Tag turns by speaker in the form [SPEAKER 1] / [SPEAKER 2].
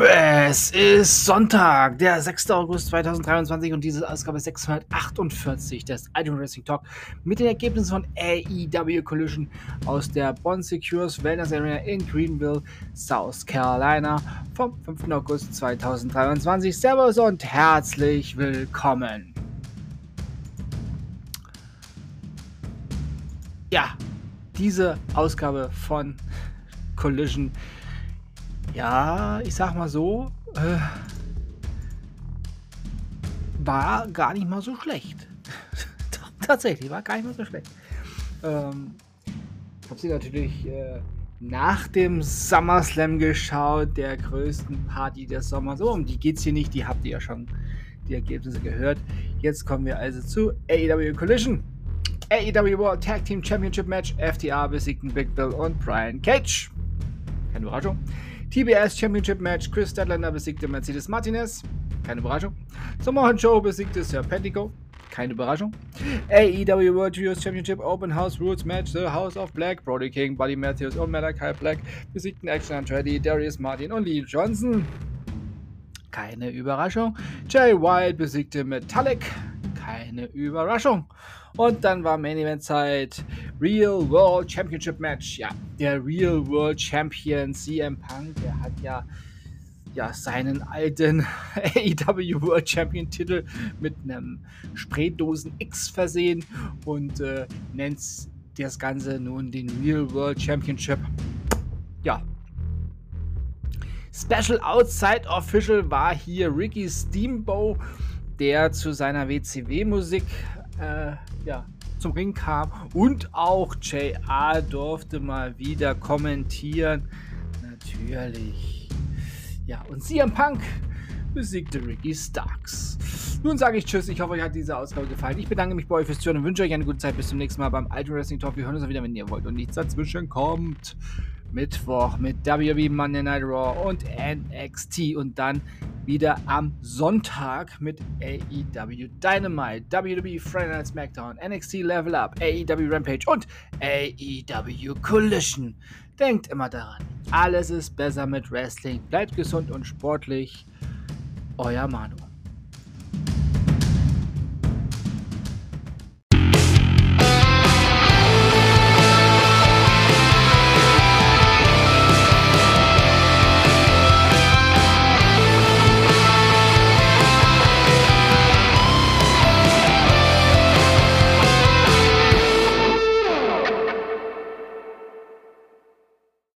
[SPEAKER 1] Es ist Sonntag, der 6. August 2023 und diese Ausgabe 648 des Item Wrestling Talk mit den Ergebnissen von AEW Collision aus der Bond Secures Wellness Arena in Greenville, South Carolina vom 5. August 2023. Servus und herzlich willkommen. Ja, diese Ausgabe von Collision ja, ich sag mal so, äh, war gar nicht mal so schlecht. Tatsächlich, war gar nicht mal so schlecht. Ähm, ich habe sie natürlich äh, nach dem SummerSlam geschaut, der größten Party des Sommers. Oh, um die geht's hier nicht, die habt ihr ja schon die Ergebnisse gehört. Jetzt kommen wir also zu AEW Collision. AEW World Tag Team Championship Match. FTA besiegten Big Bill und Brian Cage. Keine Überraschung. TBS Championship Match. Chris Statlander besiegte Mercedes Martinez. Keine Überraschung. Samoa Joe besiegte Serpentico. Keine Überraschung. AEW World Trios Championship Open House Rules Match. The House of Black. Brody King, Buddy Matthews und Malachi Black besiegten Action Andretti, Darius Martin und Lee Johnson. Keine Überraschung. Jay Wild besiegte Metallic. Keine Überraschung. Und dann war Main Event Zeit. Real World Championship Match. Ja, der Real World Champion CM Punk, der hat ja, ja seinen alten AEW World Champion Titel mit einem Spraydosen X versehen und äh, nennt das Ganze nun den Real World Championship. Ja, Special Outside Official war hier Ricky Steamboat, der zu seiner WCW-Musik äh, ja, zum Ring kam und auch JR durfte mal wieder kommentieren. Natürlich. Ja, und CM Punk besiegte Ricky Starks. Nun sage ich Tschüss. Ich hoffe, euch hat diese Ausgabe gefallen. Ich bedanke mich bei euch fürs Zuhören und wünsche euch eine gute Zeit. Bis zum nächsten Mal beim Ultimate Wrestling Talk. Wir hören uns wieder, wenn ihr wollt und nichts dazwischen kommt. Mittwoch mit WWE Monday Night Raw und NXT und dann wieder am Sonntag mit AEW Dynamite, WWE Friday Night SmackDown, NXT Level Up, AEW Rampage und AEW Collision. Denkt immer daran, alles ist besser mit Wrestling. Bleibt gesund und sportlich. Euer Manu.